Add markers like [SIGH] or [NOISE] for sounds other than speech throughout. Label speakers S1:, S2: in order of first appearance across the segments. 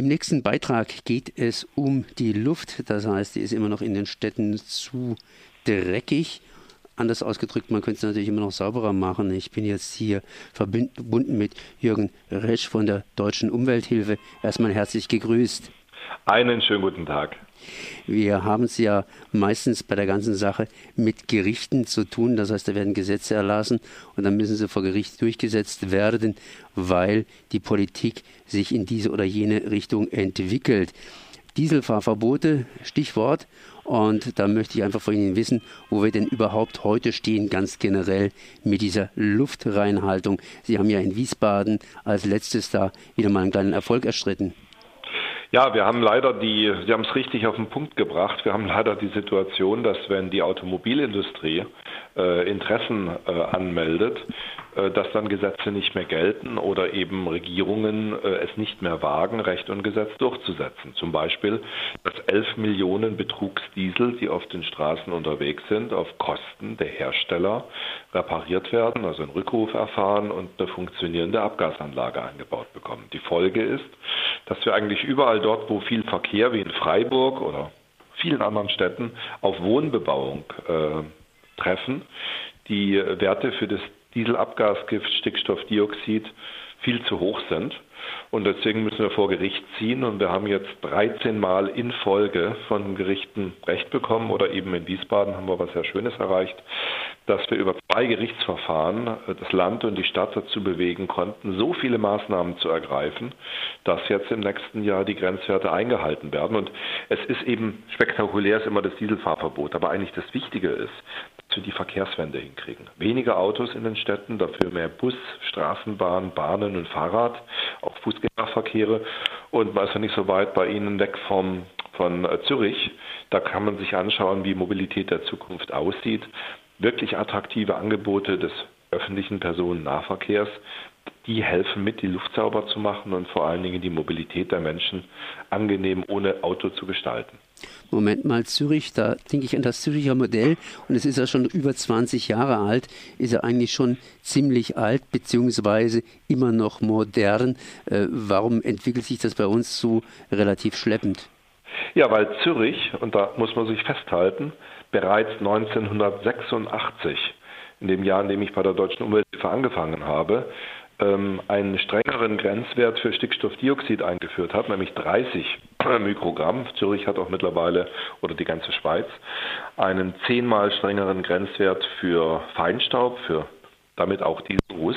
S1: Im nächsten Beitrag geht es um die Luft. Das heißt, die ist immer noch in den Städten zu dreckig. Anders ausgedrückt, man könnte es natürlich immer noch sauberer machen. Ich bin jetzt hier verbunden mit Jürgen Resch von der Deutschen Umwelthilfe. Erstmal herzlich gegrüßt.
S2: Einen schönen guten Tag.
S1: Wir haben es ja meistens bei der ganzen Sache mit Gerichten zu tun. Das heißt, da werden Gesetze erlassen und dann müssen sie vor Gericht durchgesetzt werden, weil die Politik sich in diese oder jene Richtung entwickelt. Dieselfahrverbote, Stichwort. Und da möchte ich einfach von Ihnen wissen, wo wir denn überhaupt heute stehen, ganz generell mit dieser Luftreinhaltung. Sie haben ja in Wiesbaden als letztes da wieder mal einen kleinen Erfolg erstritten.
S2: Ja, wir haben leider die, Sie haben es richtig auf den Punkt gebracht, wir haben leider die Situation, dass wenn die Automobilindustrie äh, Interessen äh, anmeldet, dass dann Gesetze nicht mehr gelten oder eben Regierungen äh, es nicht mehr wagen, Recht und Gesetz durchzusetzen. Zum Beispiel, dass 11 Millionen Betrugsdiesel, die auf den Straßen unterwegs sind, auf Kosten der Hersteller repariert werden, also ein Rückruferfahren und eine funktionierende Abgasanlage eingebaut bekommen. Die Folge ist, dass wir eigentlich überall dort, wo viel Verkehr wie in Freiburg oder vielen anderen Städten auf Wohnbebauung äh, treffen, die Werte für das Dieselabgasgift, Stickstoffdioxid viel zu hoch sind. Und deswegen müssen wir vor Gericht ziehen. Und wir haben jetzt 13 Mal in Folge von Gerichten Recht bekommen. Oder eben in Wiesbaden haben wir was sehr Schönes erreicht, dass wir über zwei Gerichtsverfahren äh, das Land und die Stadt dazu bewegen konnten, so viele Maßnahmen zu ergreifen, dass jetzt im nächsten Jahr die Grenzwerte eingehalten werden. Und es ist eben spektakulär, ist immer das Dieselfahrverbot. Aber eigentlich das Wichtige ist, die Verkehrswende hinkriegen. Weniger Autos in den Städten, dafür mehr Bus, Straßenbahn, Bahnen und Fahrrad, auch Fußgängerverkehre. Und man ist ja nicht so weit bei Ihnen weg vom, von äh, Zürich. Da kann man sich anschauen, wie Mobilität der Zukunft aussieht. Wirklich attraktive Angebote des öffentlichen Personennahverkehrs, die helfen mit, die Luft sauber zu machen und vor allen Dingen die Mobilität der Menschen angenehm ohne Auto zu gestalten.
S1: Moment mal, Zürich, da denke ich an das Züricher Modell und es ist ja schon über 20 Jahre alt, ist ja eigentlich schon ziemlich alt, beziehungsweise immer noch modern. Äh, warum entwickelt sich das bei uns so relativ schleppend?
S2: Ja, weil Zürich, und da muss man sich festhalten, bereits 1986, in dem Jahr, in dem ich bei der Deutschen Umwelthilfe angefangen habe, einen strengeren Grenzwert für Stickstoffdioxid eingeführt hat, nämlich 30 [CLEARS THROAT] Mikrogramm. Zürich hat auch mittlerweile, oder die ganze Schweiz, einen zehnmal strengeren Grenzwert für Feinstaub, für damit auch Dieselruß.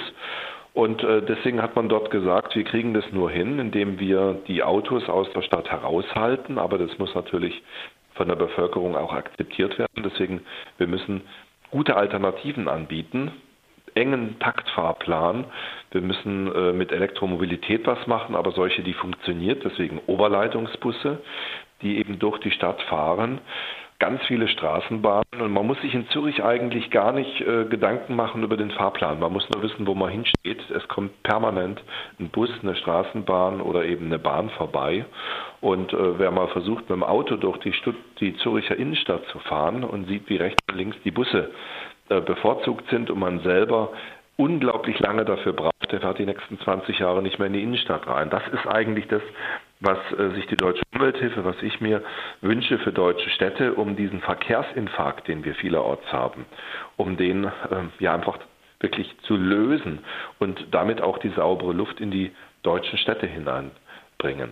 S2: Und äh, deswegen hat man dort gesagt, wir kriegen das nur hin, indem wir die Autos aus der Stadt heraushalten. Aber das muss natürlich von der Bevölkerung auch akzeptiert werden. Deswegen, wir müssen gute Alternativen anbieten, engen Taktfahrplan. Wir müssen äh, mit Elektromobilität was machen, aber solche, die funktioniert, deswegen Oberleitungsbusse, die eben durch die Stadt fahren ganz viele Straßenbahnen und man muss sich in Zürich eigentlich gar nicht äh, Gedanken machen über den Fahrplan. Man muss nur wissen, wo man hinsteht. Es kommt permanent ein Bus, eine Straßenbahn oder eben eine Bahn vorbei. Und äh, wer mal versucht, mit dem Auto durch die, Stutt die Züricher Innenstadt zu fahren und sieht, wie rechts und links die Busse äh, bevorzugt sind und man selber unglaublich lange dafür braucht, der fährt die nächsten 20 Jahre nicht mehr in die Innenstadt rein. Das ist eigentlich das, was äh, sich die Deutsche Umwelthilfe, was ich mir wünsche für deutsche Städte, um diesen Verkehrsinfarkt, den wir vielerorts haben, um den äh, ja einfach wirklich zu lösen und damit auch die saubere Luft in die deutschen Städte hineinbringen.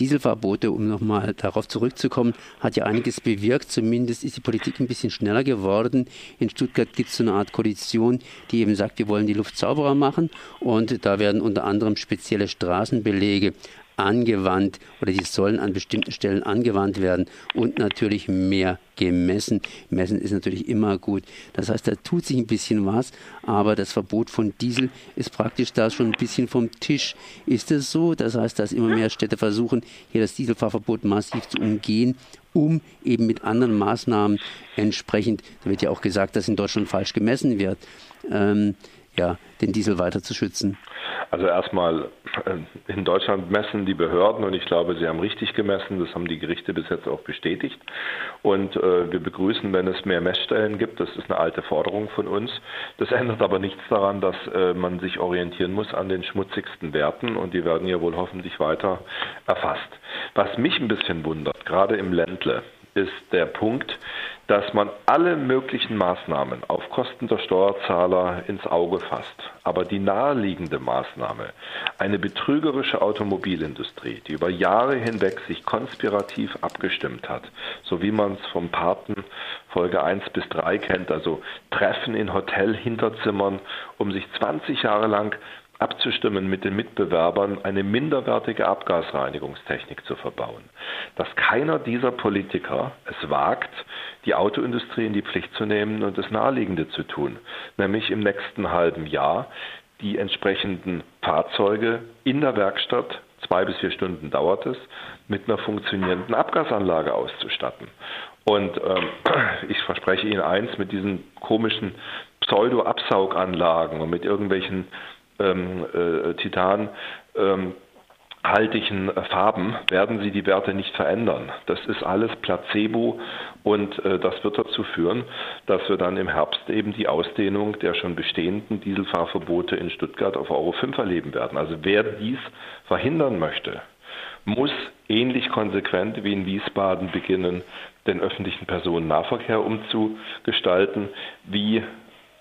S1: Dieselverbote, um nochmal darauf zurückzukommen, hat ja einiges bewirkt. Zumindest ist die Politik ein bisschen schneller geworden. In Stuttgart gibt es so eine Art Koalition, die eben sagt, wir wollen die Luft sauberer machen. Und da werden unter anderem spezielle Straßenbelege angewandt oder die sollen an bestimmten Stellen angewandt werden und natürlich mehr gemessen. Messen ist natürlich immer gut. Das heißt, da tut sich ein bisschen was, aber das Verbot von Diesel ist praktisch da schon ein bisschen vom Tisch. Ist es so? Das heißt, dass immer mehr Städte versuchen, hier das Dieselfahrverbot massiv zu umgehen um eben mit anderen Maßnahmen entsprechend, da wird ja auch gesagt, dass in Deutschland falsch gemessen wird. Ähm, ja, den Diesel weiter zu schützen?
S2: Also erstmal, äh, in Deutschland messen die Behörden und ich glaube, sie haben richtig gemessen. Das haben die Gerichte bis jetzt auch bestätigt. Und äh, wir begrüßen, wenn es mehr Messstellen gibt. Das ist eine alte Forderung von uns. Das ändert aber nichts daran, dass äh, man sich orientieren muss an den schmutzigsten Werten und die werden ja wohl hoffentlich weiter erfasst. Was mich ein bisschen wundert, gerade im Ländle, ist der Punkt, dass man alle möglichen Maßnahmen auf Kosten der Steuerzahler ins Auge fasst. Aber die naheliegende Maßnahme, eine betrügerische Automobilindustrie, die über Jahre hinweg sich konspirativ abgestimmt hat, so wie man es vom Paten Folge 1 bis 3 kennt, also Treffen in Hotelhinterzimmern, um sich 20 Jahre lang abzustimmen mit den Mitbewerbern, eine minderwertige Abgasreinigungstechnik zu verbauen. Dass keiner dieser Politiker es wagt, die Autoindustrie in die Pflicht zu nehmen und das Naheliegende zu tun, nämlich im nächsten halben Jahr die entsprechenden Fahrzeuge in der Werkstatt, zwei bis vier Stunden dauert es, mit einer funktionierenden Abgasanlage auszustatten. Und ähm, [CLEARS THROAT] ich verspreche Ihnen eins, mit diesen komischen Pseudo-Absauganlagen und mit irgendwelchen ähm, äh, Titan ähm, haltigen Farben werden sie die Werte nicht verändern. Das ist alles Placebo und äh, das wird dazu führen, dass wir dann im Herbst eben die Ausdehnung der schon bestehenden Dieselfahrverbote in Stuttgart auf Euro 5 erleben werden. Also wer dies verhindern möchte, muss ähnlich konsequent wie in Wiesbaden beginnen, den öffentlichen Personennahverkehr umzugestalten, wie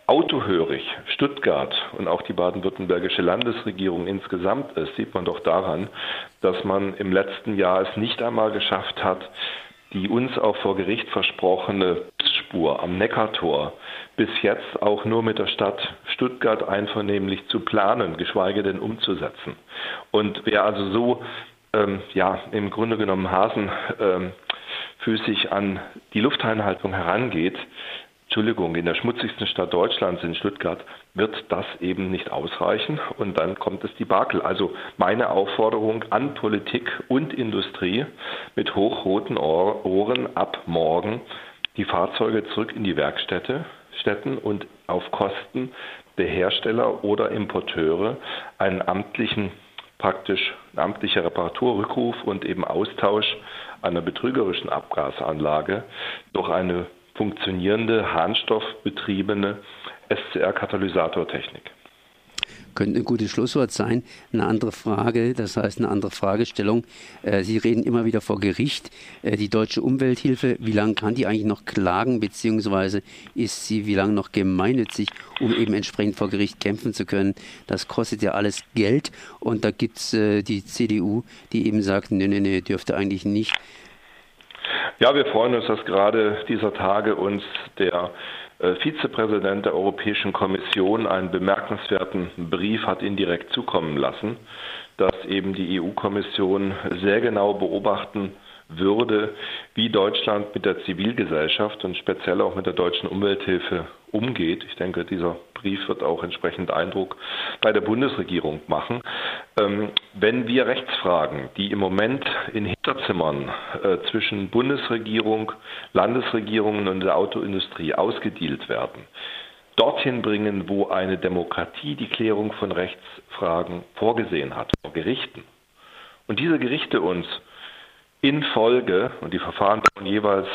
S2: autohörig Stuttgart und auch die baden-württembergische Landesregierung insgesamt ist, sieht man doch daran, dass man im letzten Jahr es nicht einmal geschafft hat, die uns auch vor Gericht versprochene Spur am Neckartor bis jetzt auch nur mit der Stadt Stuttgart einvernehmlich zu planen, geschweige denn umzusetzen. Und wer also so ähm, ja im Grunde genommen hasenfüßig ähm, an die Lufteinhaltung herangeht, Entschuldigung, in der schmutzigsten Stadt Deutschlands, in Stuttgart, wird das eben nicht ausreichen und dann kommt es die Bakel. Also meine Aufforderung an Politik und Industrie mit hochroten Ohren ab morgen die Fahrzeuge zurück in die Werkstätte Städten und auf Kosten der Hersteller oder Importeure einen amtlichen praktisch ein amtlicher Reparaturrückruf und eben Austausch einer betrügerischen Abgasanlage durch eine funktionierende, harnstoffbetriebene SCR-Katalysatortechnik.
S1: Könnte ein gutes Schlusswort sein. Eine andere Frage, das heißt eine andere Fragestellung. Äh, Sie reden immer wieder vor Gericht. Äh, die deutsche Umwelthilfe, wie lange kann die eigentlich noch klagen, beziehungsweise ist sie wie lange noch gemeinnützig, um eben entsprechend vor Gericht kämpfen zu können? Das kostet ja alles Geld und da gibt es äh, die CDU, die eben sagt, nee, nee, nee, dürfte eigentlich nicht.
S2: Ja, wir freuen uns, dass gerade dieser Tage uns der äh, Vizepräsident der Europäischen Kommission einen bemerkenswerten Brief hat indirekt zukommen lassen, dass eben die EU-Kommission sehr genau beobachten würde, wie Deutschland mit der Zivilgesellschaft und speziell auch mit der deutschen Umwelthilfe umgeht. Ich denke, dieser Brief wird auch entsprechend Eindruck bei der Bundesregierung machen. Ähm, wenn wir Rechtsfragen, die im Moment in Hinterzimmern äh, zwischen Bundesregierung, Landesregierungen und der Autoindustrie ausgedealt werden, dorthin bringen, wo eine Demokratie die Klärung von Rechtsfragen vorgesehen hat, vor Gerichten, und diese Gerichte uns in Folge, und die Verfahren dauern jeweils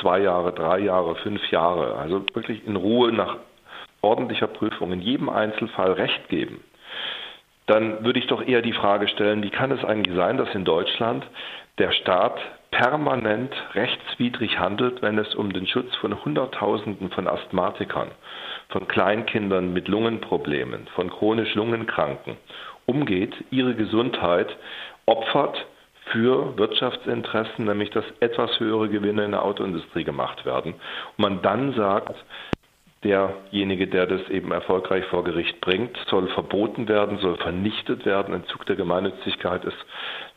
S2: zwei Jahre, drei Jahre, fünf Jahre, also wirklich in Ruhe nach ordentlicher Prüfung in jedem Einzelfall Recht geben, dann würde ich doch eher die Frage stellen, wie kann es eigentlich sein, dass in Deutschland der Staat permanent rechtswidrig handelt, wenn es um den Schutz von Hunderttausenden von Asthmatikern, von Kleinkindern mit Lungenproblemen, von chronisch Lungenkranken umgeht, ihre Gesundheit opfert, für Wirtschaftsinteressen, nämlich dass etwas höhere Gewinne in der Autoindustrie gemacht werden. Und man dann sagt, derjenige, der das eben erfolgreich vor Gericht bringt, soll verboten werden, soll vernichtet werden. Entzug der Gemeinnützigkeit ist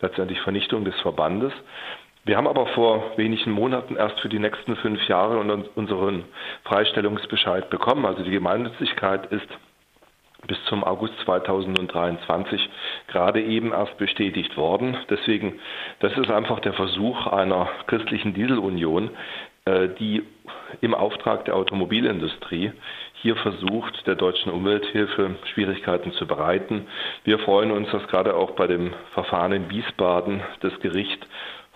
S2: letztendlich Vernichtung des Verbandes. Wir haben aber vor wenigen Monaten erst für die nächsten fünf Jahre unseren Freistellungsbescheid bekommen. Also die Gemeinnützigkeit ist bis zum August 2023 gerade eben erst bestätigt worden. Deswegen, das ist einfach der Versuch einer christlichen Dieselunion, die im Auftrag der Automobilindustrie hier versucht, der deutschen Umwelthilfe Schwierigkeiten zu bereiten. Wir freuen uns, dass gerade auch bei dem Verfahren in Wiesbaden das Gericht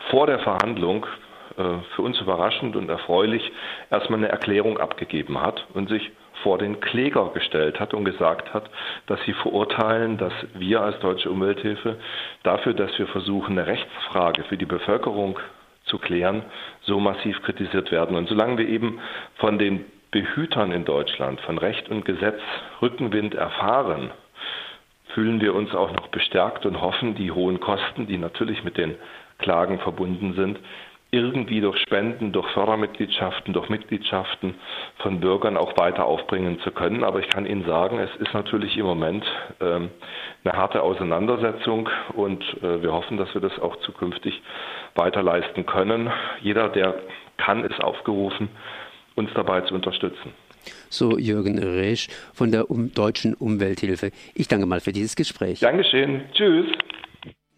S2: vor der Verhandlung äh, für uns überraschend und erfreulich erstmal eine Erklärung abgegeben hat und sich vor den Kläger gestellt hat und gesagt hat, dass sie verurteilen, dass wir als Deutsche Umwelthilfe dafür, dass wir versuchen, eine Rechtsfrage für die Bevölkerung zu klären, so massiv kritisiert werden. Und solange wir eben von den Behütern in Deutschland von Recht und Gesetz Rückenwind erfahren, fühlen wir uns auch noch bestärkt und hoffen, die hohen Kosten, die natürlich mit den Klagen verbunden sind, irgendwie durch Spenden, durch Fördermitgliedschaften, durch Mitgliedschaften von Bürgern auch weiter aufbringen zu können. Aber ich kann Ihnen sagen, es ist natürlich im Moment ähm, eine harte Auseinandersetzung und äh, wir hoffen, dass wir das auch zukünftig weiter leisten können. Jeder, der kann, ist aufgerufen, uns dabei zu unterstützen.
S1: So Jürgen Resch von der um Deutschen Umwelthilfe. Ich danke mal für dieses Gespräch.
S2: Dankeschön. Tschüss.